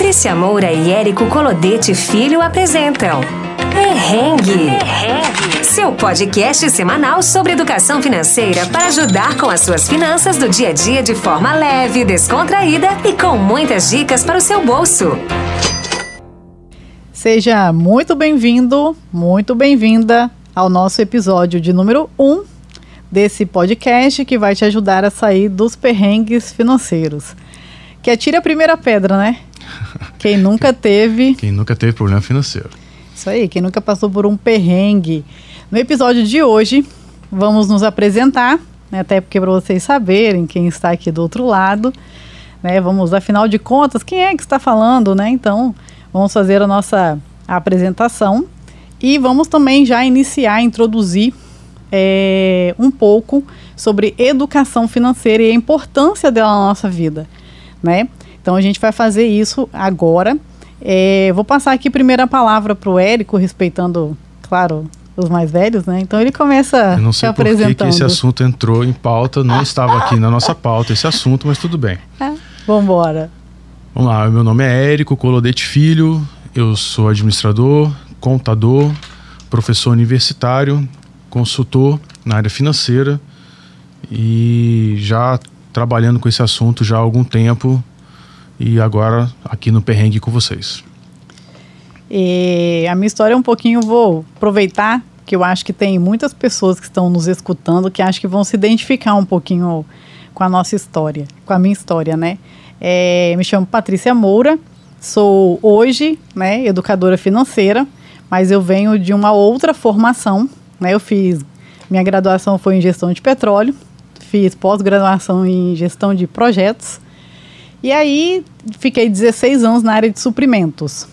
Patrícia Moura e Érico Colodete Filho apresentam Perrengue. Perrengue. Seu podcast semanal sobre educação financeira para ajudar com as suas finanças do dia a dia de forma leve, descontraída e com muitas dicas para o seu bolso. Seja muito bem-vindo, muito bem-vinda ao nosso episódio de número 1 um desse podcast que vai te ajudar a sair dos perrengues financeiros. Que atire a primeira pedra, né? Quem nunca teve. Quem nunca teve problema financeiro. Isso aí, quem nunca passou por um perrengue. No episódio de hoje, vamos nos apresentar, né, até porque para vocês saberem quem está aqui do outro lado, né, vamos, afinal de contas, quem é que está falando, né? Então, vamos fazer a nossa apresentação e vamos também já iniciar, introduzir é, um pouco sobre educação financeira e a importância dela na nossa vida, né? Então a gente vai fazer isso agora. É, vou passar aqui primeiro a palavra para o Érico, respeitando, claro, os mais velhos, né? Então ele começa Eu não sei por que, que esse assunto entrou em pauta, não estava aqui na nossa pauta esse assunto, mas tudo bem. É, vamos embora. Vamos lá, meu nome é Érico Colodete Filho, eu sou administrador, contador, professor universitário, consultor na área financeira e já trabalhando com esse assunto já há algum tempo e agora aqui no Perrengue com vocês. E a minha história é um pouquinho, vou aproveitar que eu acho que tem muitas pessoas que estão nos escutando que acho que vão se identificar um pouquinho com a nossa história, com a minha história, né? É, me chamo Patrícia Moura, sou hoje né, educadora financeira, mas eu venho de uma outra formação, né? Eu fiz, minha graduação foi em gestão de petróleo, fiz pós-graduação em gestão de projetos, e aí fiquei 16 anos na área de suprimentos.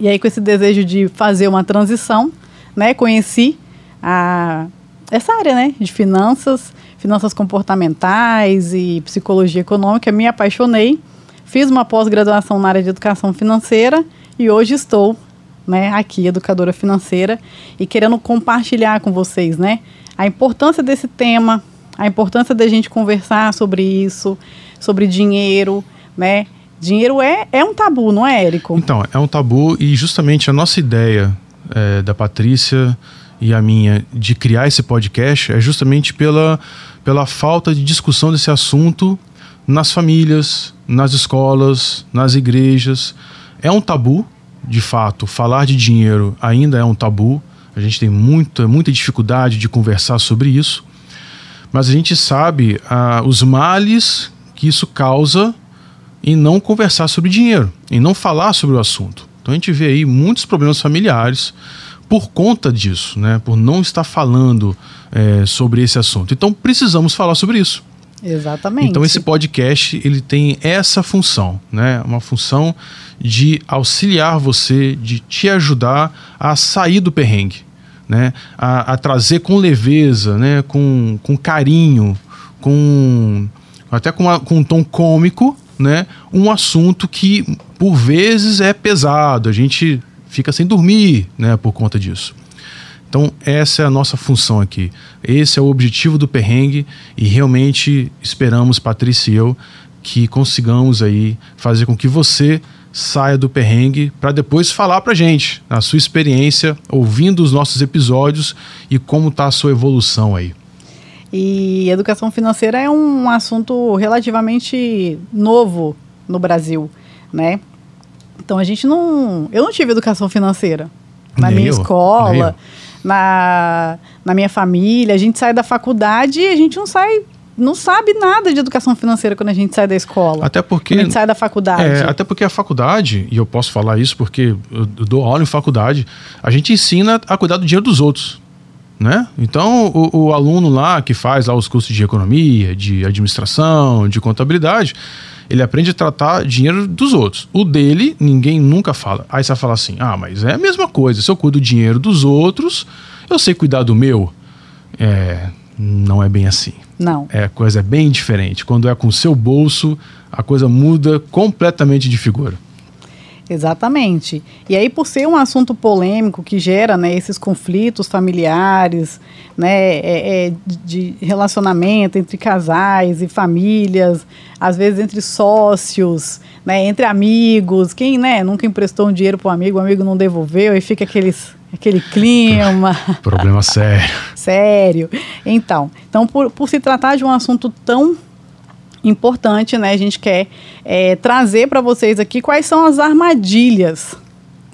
E aí com esse desejo de fazer uma transição, né, conheci a essa área, né, de finanças, finanças comportamentais e psicologia econômica, me apaixonei, fiz uma pós-graduação na área de educação financeira e hoje estou, né, aqui educadora financeira e querendo compartilhar com vocês, né, a importância desse tema, a importância da gente conversar sobre isso, sobre dinheiro, né? Dinheiro é, é um tabu, não é, Érico? Então, é um tabu e justamente a nossa ideia é, da Patrícia e a minha de criar esse podcast é justamente pela, pela falta de discussão desse assunto nas famílias, nas escolas, nas igrejas. É um tabu, de fato, falar de dinheiro ainda é um tabu. A gente tem muita, muita dificuldade de conversar sobre isso. Mas a gente sabe ah, os males que isso causa em não conversar sobre dinheiro, em não falar sobre o assunto. Então a gente vê aí muitos problemas familiares por conta disso, né? Por não estar falando é, sobre esse assunto. Então precisamos falar sobre isso. Exatamente. Então esse podcast ele tem essa função, né? Uma função de auxiliar você, de te ajudar a sair do perrengue, né? A, a trazer com leveza, né? Com, com carinho, com até com, uma, com um tom cômico, né? Um assunto que por vezes é pesado, a gente fica sem dormir, né? Por conta disso. Então, essa é a nossa função aqui. Esse é o objetivo do perrengue e realmente esperamos, Patrícia e eu, que consigamos aí fazer com que você saia do perrengue para depois falar para gente a sua experiência ouvindo os nossos episódios e como está a sua evolução aí. E educação financeira é um assunto relativamente novo no Brasil, né? Então a gente não. Eu não tive educação financeira na Nem minha eu, escola, na, na minha família. A gente sai da faculdade e a gente não sai. Não sabe nada de educação financeira quando a gente sai da escola. Até porque. Quando a gente sai da faculdade. É, até porque a faculdade, e eu posso falar isso porque eu dou aula em faculdade, a gente ensina a cuidar do dinheiro dos outros. Né? Então, o, o, aluno lá que faz lá os cursos de economia, de administração, de contabilidade, ele aprende a tratar dinheiro dos outros. O dele, ninguém nunca fala. Aí você vai falar assim: ah, mas é a mesma coisa. Se eu cuido do dinheiro dos outros, eu sei cuidar do meu. É, não é bem assim. Não. É, coisa é bem diferente. Quando é com o seu bolso, a coisa muda completamente de figura. Exatamente. E aí, por ser um assunto polêmico que gera né, esses conflitos familiares, né, é, é, de relacionamento entre casais e famílias, às vezes entre sócios, né, entre amigos, quem né, nunca emprestou um dinheiro para um amigo, o amigo não devolveu e fica aqueles, aquele clima. Problema sério. sério. Então, então por, por se tratar de um assunto tão importante, né, a gente quer é, trazer para vocês aqui quais são as armadilhas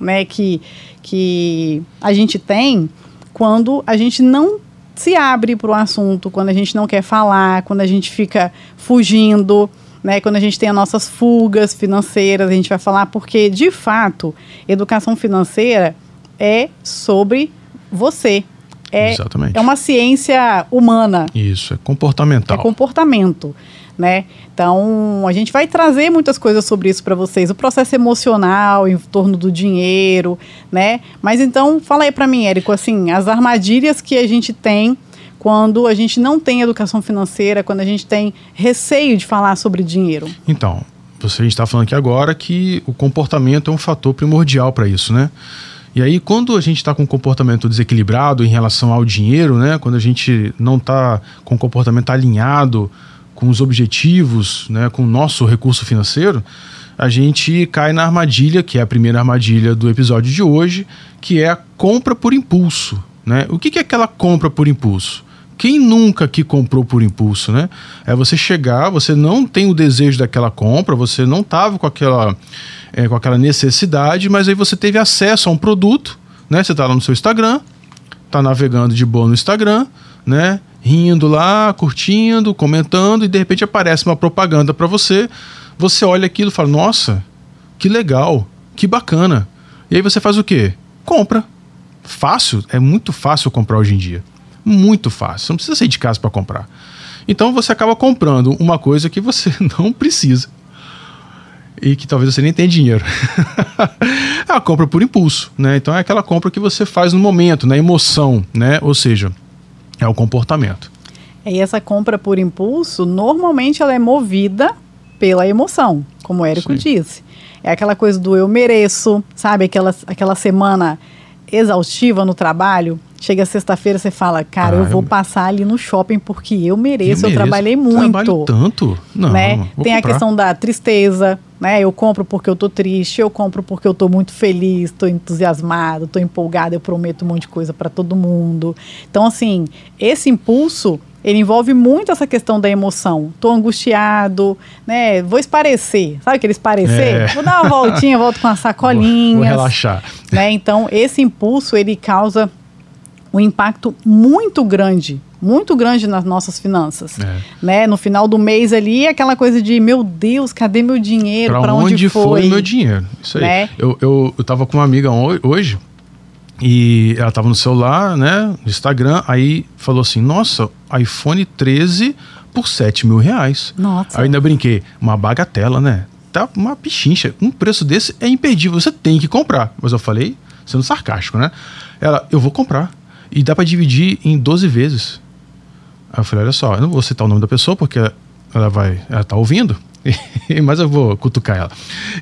né, que, que a gente tem quando a gente não se abre para o assunto, quando a gente não quer falar, quando a gente fica fugindo, né? Quando a gente tem as nossas fugas financeiras, a gente vai falar porque, de fato, educação financeira é sobre você. É, Exatamente. é uma ciência humana. Isso, é comportamental. É comportamento né? Então, a gente vai trazer muitas coisas sobre isso para vocês, o processo emocional em torno do dinheiro, né? Mas então, fala aí para mim, Érico, assim, as armadilhas que a gente tem quando a gente não tem educação financeira, quando a gente tem receio de falar sobre dinheiro. Então, você está falando aqui agora que o comportamento é um fator primordial para isso, né? E aí, quando a gente está com um comportamento desequilibrado em relação ao dinheiro, né? Quando a gente não está com um comportamento alinhado com os objetivos, né, com o nosso recurso financeiro, a gente cai na armadilha, que é a primeira armadilha do episódio de hoje, que é a compra por impulso. Né? O que, que é aquela compra por impulso? Quem nunca que comprou por impulso, né? É você chegar, você não tem o desejo daquela compra, você não estava com aquela, é, com aquela necessidade, mas aí você teve acesso a um produto, né? Você está lá no seu Instagram, está navegando de boa no Instagram, né? rindo lá, curtindo, comentando, e de repente aparece uma propaganda para você. Você olha aquilo e fala: Nossa, que legal, que bacana. E aí você faz o quê? Compra. Fácil, é muito fácil comprar hoje em dia. Muito fácil. Você não precisa sair de casa para comprar. Então você acaba comprando uma coisa que você não precisa. E que talvez você nem tenha dinheiro. é a compra por impulso, né? Então é aquela compra que você faz no momento, na emoção, né? Ou seja, é o comportamento. E essa compra por impulso, normalmente ela é movida pela emoção, como o Érico Sim. disse. É aquela coisa do eu mereço, sabe? Aquela, aquela semana exaustiva no trabalho. Chega sexta-feira, você fala, cara, ah, eu vou eu... passar ali no shopping porque eu mereço, eu, eu trabalhei muito. Trabalho tanto? Não, né? Tem comprar. a questão da tristeza, né? Eu compro porque eu tô triste, eu compro porque eu tô muito feliz, tô entusiasmado, tô empolgado, eu prometo um monte de coisa para todo mundo. Então, assim, esse impulso ele envolve muito essa questão da emoção. Tô angustiado, né? Vou esparecer. Sabe aquele esparecer? É. Vou dar uma voltinha, volto com uma sacolinha. Vou, vou relaxar. Né? Então, esse impulso, ele causa um impacto muito grande muito grande nas nossas finanças, é. né? No final do mês ali, aquela coisa de meu Deus, cadê meu dinheiro? Para onde, onde foi? foi meu dinheiro? Isso aí. Né? Eu, eu, eu tava com uma amiga hoje e ela tava no celular, né? No Instagram, aí falou assim: Nossa, iPhone 13 por 7 mil reais. Nossa. Aí ainda brinquei, uma bagatela, né? Tá uma pichincha. Um preço desse é imperdível, você tem que comprar. Mas eu falei, sendo sarcástico, né? Ela, eu vou comprar. E dá para dividir em 12 vezes. Aí eu falei, olha só, eu não vou citar o nome da pessoa porque ela vai, ela tá ouvindo, mas eu vou cutucar ela.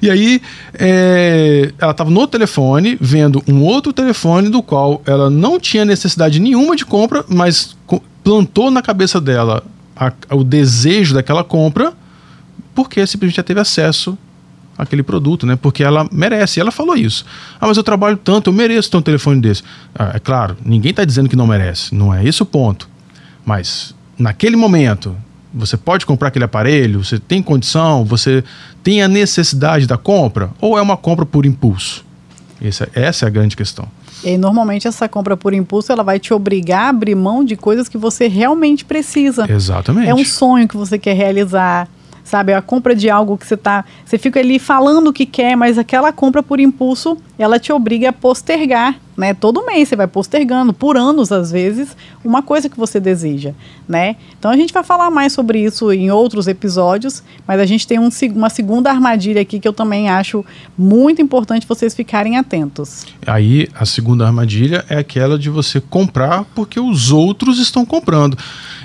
E aí, é, ela estava no telefone, vendo um outro telefone do qual ela não tinha necessidade nenhuma de compra, mas plantou na cabeça dela a, o desejo daquela compra, porque simplesmente já teve acesso àquele produto, né? Porque ela merece. Ela falou isso. Ah, mas eu trabalho tanto, eu mereço ter um telefone desse. Ah, é claro, ninguém está dizendo que não merece. Não é esse o ponto. Mas naquele momento, você pode comprar aquele aparelho, você tem condição, você tem a necessidade da compra, ou é uma compra por impulso? Essa, essa é a grande questão. E normalmente essa compra por impulso ela vai te obrigar a abrir mão de coisas que você realmente precisa. Exatamente. É um sonho que você quer realizar sabe? A compra de algo que você tá, você fica ali falando o que quer, mas aquela compra por impulso, ela te obriga a postergar, né? Todo mês você vai postergando, por anos às vezes, uma coisa que você deseja, né? Então a gente vai falar mais sobre isso em outros episódios, mas a gente tem um, uma segunda armadilha aqui que eu também acho muito importante vocês ficarem atentos. Aí a segunda armadilha é aquela de você comprar porque os outros estão comprando.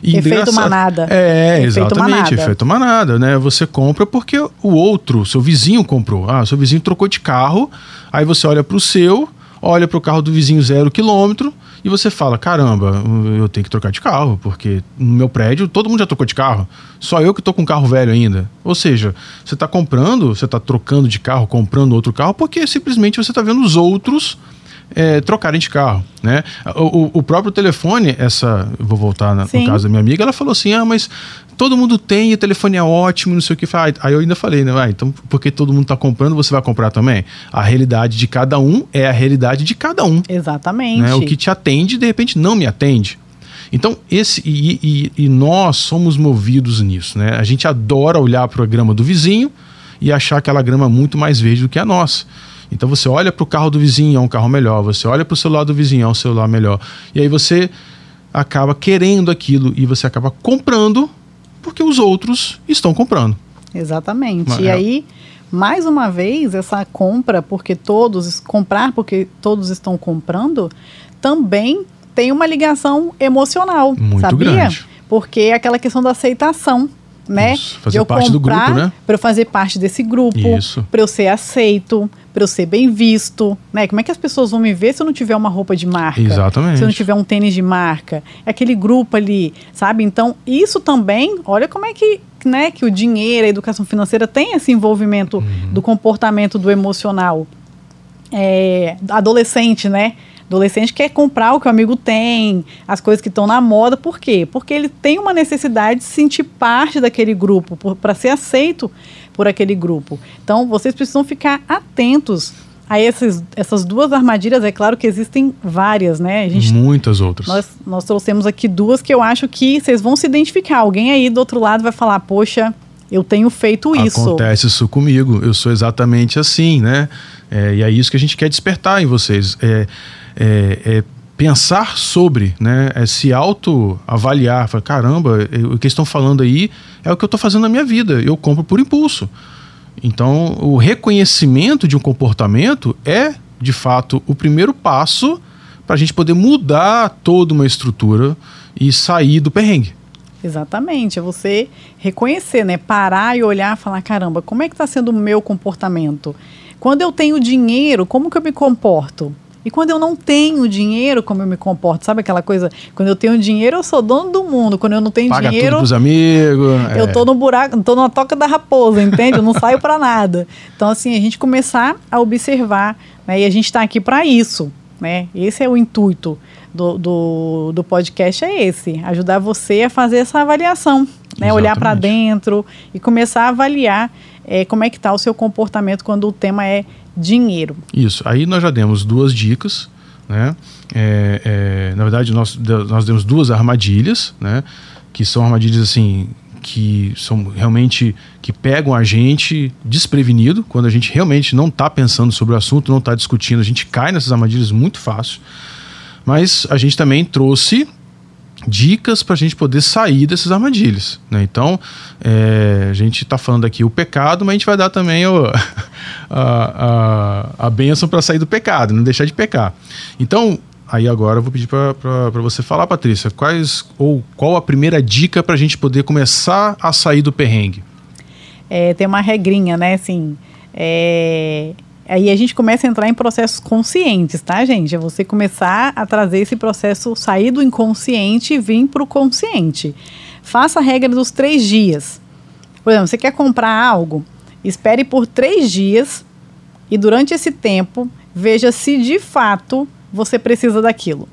E efeito manada. É, efeito exatamente, manada. efeito manada, né? Você compra porque o outro, seu vizinho comprou. Ah, seu vizinho trocou de carro, aí você olha para o seu, olha para o carro do vizinho zero quilômetro e você fala: caramba, eu tenho que trocar de carro, porque no meu prédio todo mundo já trocou de carro, só eu que estou com um carro velho ainda. Ou seja, você está comprando, você está trocando de carro, comprando outro carro, porque simplesmente você está vendo os outros é, trocarem de carro, né? O, o, próprio telefone, essa, vou voltar na, no caso da minha amiga, ela falou assim, ah, mas todo mundo tem, o telefone é ótimo, não sei o que. Aí eu ainda falei, né? Ah, então, porque todo mundo está comprando, você vai comprar também? A realidade de cada um é a realidade de cada um. Exatamente. Né? O que te atende, de repente, não me atende. Então, esse e, e, e nós somos movidos nisso, né? A gente adora olhar para a grama do vizinho e achar aquela grama muito mais verde do que a nossa. Então você olha para o carro do vizinho, é um carro melhor. Você olha para o celular do vizinho, é um celular melhor. E aí você acaba querendo aquilo e você acaba comprando porque os outros estão comprando. Exatamente. Mas, e é... aí, mais uma vez, essa compra porque todos comprar porque todos estão comprando também tem uma ligação emocional, Muito sabia? Grande. Porque é aquela questão da aceitação né? Isso, fazer parte do grupo, né? Para eu fazer parte desse grupo, para eu ser aceito, para eu ser bem visto, né? Como é que as pessoas vão me ver se eu não tiver uma roupa de marca? Exatamente. Se eu não tiver um tênis de marca? É aquele grupo ali, sabe? Então, isso também, olha como é que, né, que o dinheiro, a educação financeira tem esse envolvimento uhum. do comportamento do emocional. É, adolescente, né? Adolescente quer comprar o que o amigo tem, as coisas que estão na moda, por quê? Porque ele tem uma necessidade de se sentir parte daquele grupo, para ser aceito por aquele grupo. Então, vocês precisam ficar atentos a esses, essas duas armadilhas. É claro que existem várias, né? A gente, Muitas outras. Nós, nós trouxemos aqui duas que eu acho que vocês vão se identificar. Alguém aí do outro lado vai falar, poxa, eu tenho feito isso. Acontece isso comigo, eu sou exatamente assim, né? É, e é isso que a gente quer despertar em vocês. É, é, é pensar sobre, né, é se autoavaliar, falar, caramba, o que estão falando aí é o que eu estou fazendo na minha vida, eu compro por impulso. Então, o reconhecimento de um comportamento é, de fato, o primeiro passo para a gente poder mudar toda uma estrutura e sair do perrengue. Exatamente, é você reconhecer, né? Parar e olhar e falar, caramba, como é que está sendo o meu comportamento? Quando eu tenho dinheiro, como que eu me comporto? E quando eu não tenho dinheiro, como eu me comporto? Sabe aquela coisa? Quando eu tenho dinheiro, eu sou dono do mundo. Quando eu não tenho Paga dinheiro. Tudo pros amigos. Eu é. tô no buraco, tô na toca da raposa, entende? Eu não saio para nada. Então, assim, a gente começar a observar, né? E a gente está aqui para isso, né? Esse é o intuito do, do, do podcast, é esse: ajudar você a fazer essa avaliação, né? Olhar para dentro e começar a avaliar é, como é que está o seu comportamento quando o tema é dinheiro. Isso. Aí nós já demos duas dicas, né? É, é, na verdade, nós, nós demos duas armadilhas, né? Que são armadilhas assim que são realmente que pegam a gente desprevenido quando a gente realmente não está pensando sobre o assunto, não está discutindo, a gente cai nessas armadilhas muito fácil. Mas a gente também trouxe dicas para a gente poder sair dessas armadilhas. Né? Então, é, a gente está falando aqui o pecado, mas a gente vai dar também o, a, a, a bênção para sair do pecado, não deixar de pecar. Então, aí agora eu vou pedir para você falar, Patrícia, quais ou qual a primeira dica para a gente poder começar a sair do perrengue? É, tem uma regrinha, né? Assim, é, Aí a gente começa a entrar em processos conscientes, tá, gente? É você começar a trazer esse processo, sair do inconsciente e vir para o consciente. Faça a regra dos três dias. Por exemplo, você quer comprar algo, espere por três dias e durante esse tempo veja se de fato você precisa daquilo.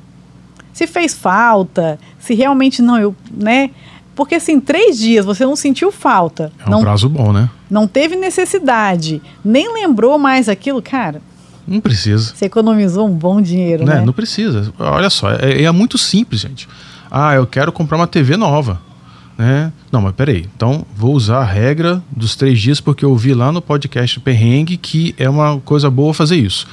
Se fez falta, se realmente não, eu, né? Porque assim, três dias você não sentiu falta. É um não, prazo bom, né? Não teve necessidade, nem lembrou mais aquilo, cara. Não precisa. Você economizou um bom dinheiro, né? Não precisa. Olha só, é, é muito simples, gente. Ah, eu quero comprar uma TV nova. Né? Não, mas peraí. Então, vou usar a regra dos três dias porque eu ouvi lá no podcast Perrengue que é uma coisa boa fazer isso.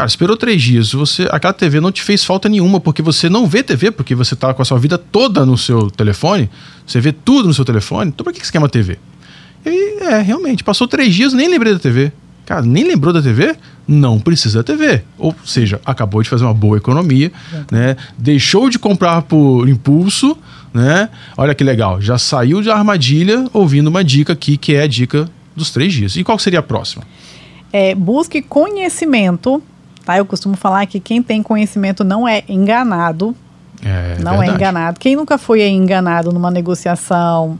Cara, esperou três dias, você, aquela TV não te fez falta nenhuma, porque você não vê TV, porque você tá com a sua vida toda no seu telefone, você vê tudo no seu telefone, então pra que você quer uma TV? E é, realmente, passou três dias, nem lembrei da TV. Cara, nem lembrou da TV? Não precisa da TV. Ou seja, acabou de fazer uma boa economia, né? Deixou de comprar por impulso, né? Olha que legal, já saiu de armadilha ouvindo uma dica aqui, que é a dica dos três dias. E qual seria a próxima? É, busque conhecimento Tá? Eu costumo falar que quem tem conhecimento não é enganado. É, não é verdade. enganado. Quem nunca foi enganado numa negociação,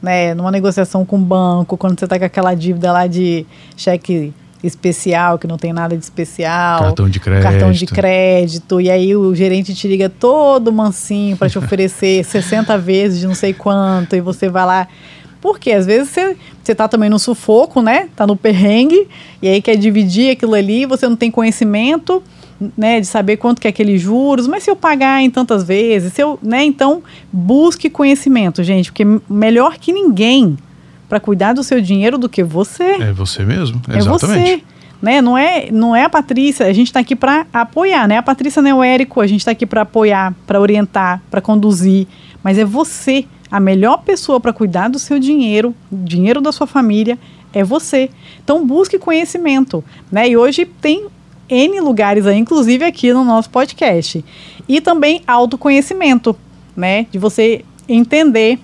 né? Numa negociação com o banco, quando você tá com aquela dívida lá de cheque especial, que não tem nada de especial. Cartão de crédito. Cartão de crédito. E aí o gerente te liga todo mansinho para te oferecer 60 vezes de não sei quanto. E você vai lá. Porque às vezes você, você tá também no sufoco, né? Tá no perrengue, e aí quer dividir aquilo ali, você não tem conhecimento, né, de saber quanto que é aqueles juros, mas se eu pagar em tantas vezes, se eu, né, então busque conhecimento, gente, porque melhor que ninguém para cuidar do seu dinheiro do que você. É você mesmo, É exatamente. você. Né? Não, é, não é a Patrícia, a gente está aqui para apoiar, né? A Patrícia não é o Érico, a gente está aqui para apoiar, para orientar, para conduzir, mas é você. A melhor pessoa para cuidar do seu dinheiro, dinheiro da sua família, é você. Então busque conhecimento, né? E hoje tem N lugares aí, inclusive aqui no nosso podcast. E também autoconhecimento, né? De você entender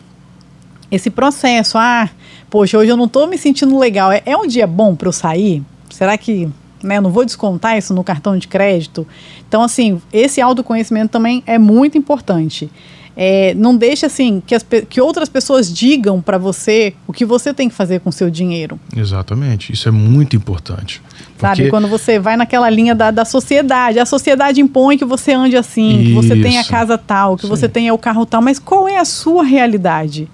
esse processo. Ah, poxa, hoje eu não estou me sentindo legal. É, é um dia bom para eu sair? Será que né, não vou descontar isso no cartão de crédito? Então, assim, esse autoconhecimento também é muito importante. É, não deixe assim que, as, que outras pessoas digam para você o que você tem que fazer com o seu dinheiro. Exatamente. Isso é muito importante. Sabe? Porque Quando você vai naquela linha da, da sociedade, a sociedade impõe que você ande assim, que você tenha a Isso. casa tal, que Sim. você tenha o carro tal, mas qual é a sua realidade?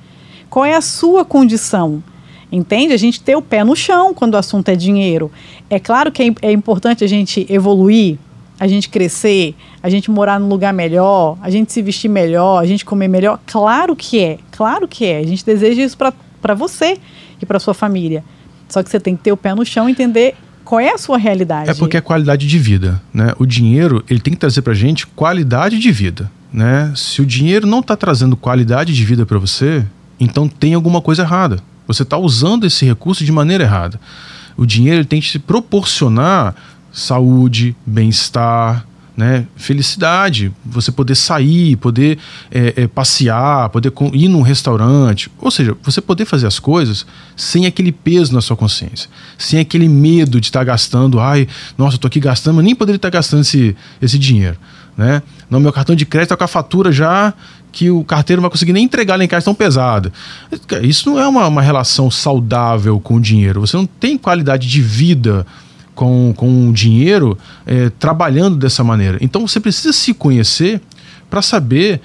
Qual é a sua condição? Entende? A gente ter o pé no chão quando o assunto é dinheiro. É claro que é, é importante a gente evoluir, a gente crescer, a gente morar num lugar melhor, a gente se vestir melhor, a gente comer melhor. Claro que é, claro que é. A gente deseja isso para você e para sua família. Só que você tem que ter o pé no chão e entender qual é a sua realidade. É porque é qualidade de vida, né? O dinheiro, ele tem que trazer pra gente qualidade de vida, né? Se o dinheiro não está trazendo qualidade de vida para você, então tem alguma coisa errada. Você está usando esse recurso de maneira errada. O dinheiro tem que te proporcionar saúde, bem-estar, né? Felicidade, você poder sair, poder é, é, passear, poder ir num restaurante, ou seja, você poder fazer as coisas sem aquele peso na sua consciência, sem aquele medo de estar gastando, ai, nossa, eu tô aqui gastando, mas nem poderia estar gastando esse, esse dinheiro, né? No meu cartão de crédito tá com a fatura já que o carteiro não vai conseguir nem entregar lá em casa tão pesada. Isso não é uma, uma relação saudável com o dinheiro. Você não tem qualidade de vida com, com o dinheiro é, trabalhando dessa maneira. Então você precisa se conhecer para saber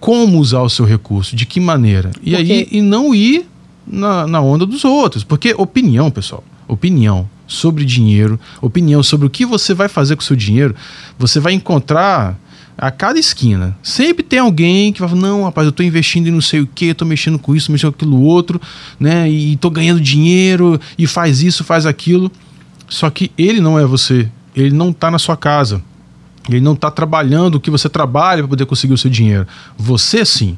como usar o seu recurso, de que maneira. E Porque- aí e não ir na, na onda dos outros. Porque opinião, pessoal, opinião sobre dinheiro, opinião sobre o que você vai fazer com o seu dinheiro, você vai encontrar a cada esquina. Sempre tem alguém que vai falar, não, rapaz, eu tô investindo em não sei o que, tô mexendo com isso, mexendo com aquilo outro, né? E tô ganhando dinheiro, e faz isso, faz aquilo. Só que ele não é você. Ele não tá na sua casa. Ele não tá trabalhando o que você trabalha para poder conseguir o seu dinheiro. Você sim.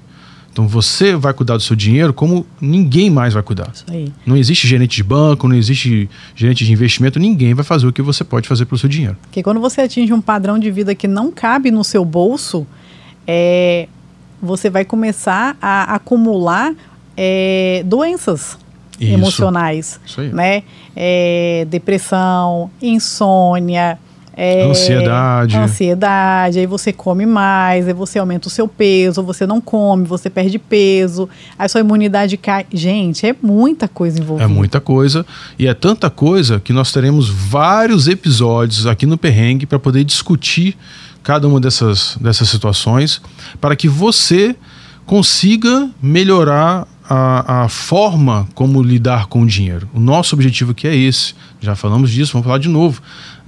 Então você vai cuidar do seu dinheiro como ninguém mais vai cuidar. Isso aí. Não existe gerente de banco, não existe gerente de investimento, ninguém vai fazer o que você pode fazer pelo seu dinheiro. Porque quando você atinge um padrão de vida que não cabe no seu bolso, é, você vai começar a acumular é, doenças Isso. emocionais, Isso aí. né? É, depressão, insônia, é, Ansiedade. ansiedade. Aí você come mais, aí você aumenta o seu peso, você não come, você perde peso, aí sua imunidade cai. Gente, é muita coisa envolvida. É muita coisa e é tanta coisa que nós teremos vários episódios aqui no Perrengue para poder discutir cada uma dessas, dessas situações para que você consiga melhorar a, a forma como lidar com o dinheiro. O nosso objetivo aqui é esse. Já falamos disso, vamos falar de novo.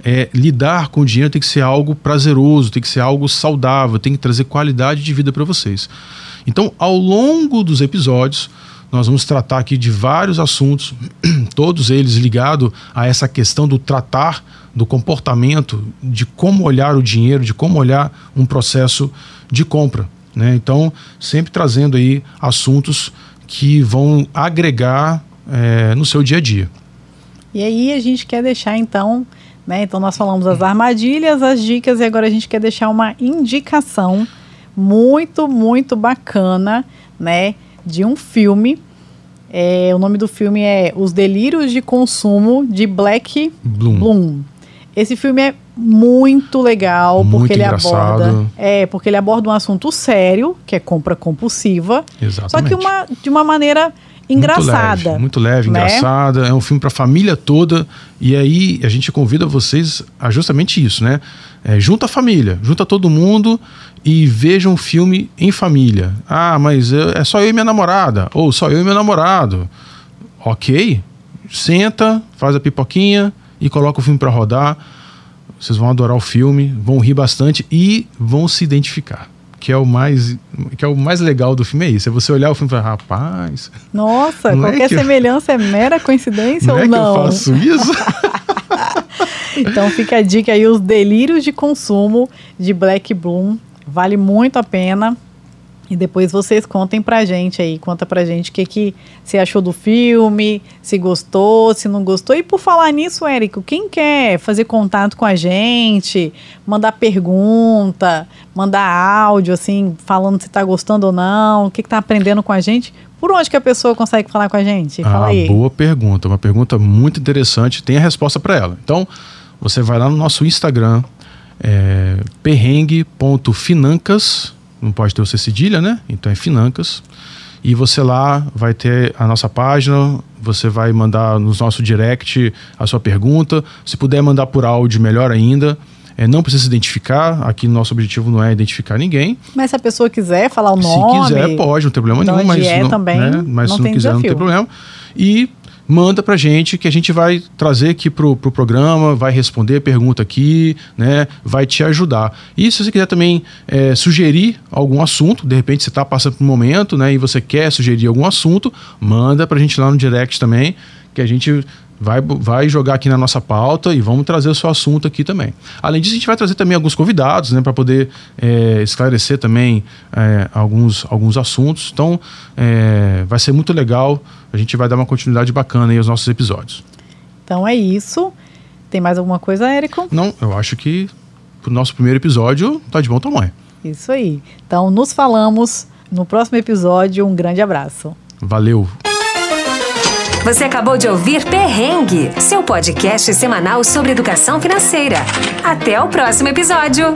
É, lidar com o dinheiro tem que ser algo prazeroso, tem que ser algo saudável, tem que trazer qualidade de vida para vocês. Então, ao longo dos episódios, nós vamos tratar aqui de vários assuntos, todos eles ligados a essa questão do tratar do comportamento, de como olhar o dinheiro, de como olhar um processo de compra. Né? Então, sempre trazendo aí assuntos que vão agregar é, no seu dia a dia. E aí a gente quer deixar então, né? Então nós falamos as armadilhas, as dicas e agora a gente quer deixar uma indicação muito, muito bacana, né? De um filme. É, o nome do filme é Os Delírios de Consumo de Black Bloom. Bloom. Esse filme é muito legal Muito porque ele engraçado. aborda, é, porque ele aborda um assunto sério, que é compra compulsiva, Exatamente. só que uma, de uma maneira engraçada. Muito leve, muito leve né? engraçada. É um filme para a família toda. E aí a gente convida vocês a justamente isso, né? É, junta a família, junta todo mundo e veja um filme em família. Ah, mas é só eu e minha namorada. Ou só eu e meu namorado. Ok. Senta, faz a pipoquinha e coloca o filme para rodar. Vocês vão adorar o filme, vão rir bastante e vão se identificar. Que é o mais, que é o mais legal do filme é isso. É você olhar o filme e falar, rapaz, Nossa, Não é qualquer que eu- semelhança é mera coincidência não ou é não? que eu faço isso? Então fica a dica aí, os delírios de consumo de Black Bloom. Vale muito a pena. E depois vocês contem pra gente aí, conta pra gente o que, que você achou do filme, se gostou, se não gostou. E por falar nisso, Érico, quem quer fazer contato com a gente, mandar pergunta, mandar áudio, assim, falando se tá gostando ou não, o que, que tá aprendendo com a gente, por onde que a pessoa consegue falar com a gente? Fala ah, aí. boa pergunta, uma pergunta muito interessante. Tem a resposta para ela. Então, você vai lá no nosso Instagram, é, perrengue.financas, não pode ter o C cedilha, né? Então é financas. E você lá vai ter a nossa página, você vai mandar no nosso direct a sua pergunta. Se puder mandar por áudio, melhor ainda. É, não precisa se identificar, aqui nosso objetivo não é identificar ninguém. Mas se a pessoa quiser falar o nome. Se quiser, pode, não tem problema de nenhum. Mas, é não, também, né, mas não se não quiser, não desafio. tem problema. E manda pra gente que a gente vai trazer aqui pro, pro programa, vai responder pergunta aqui, né? Vai te ajudar. E se você quiser também é, sugerir algum assunto, de repente você está passando por um momento, né? E você quer sugerir algum assunto, manda pra gente lá no direct também, que a gente vai, vai jogar aqui na nossa pauta e vamos trazer o seu assunto aqui também. Além disso, a gente vai trazer também alguns convidados, né, para poder é, esclarecer também é, alguns, alguns assuntos. Então, é, vai ser muito legal. A gente vai dar uma continuidade bacana aí aos nossos episódios. Então é isso. Tem mais alguma coisa, Érico? Não, eu acho que pro nosso primeiro episódio tá de bom tamanho. Isso aí. Então nos falamos no próximo episódio. Um grande abraço. Valeu! Você acabou de ouvir Perrengue, seu podcast semanal sobre educação financeira. Até o próximo episódio.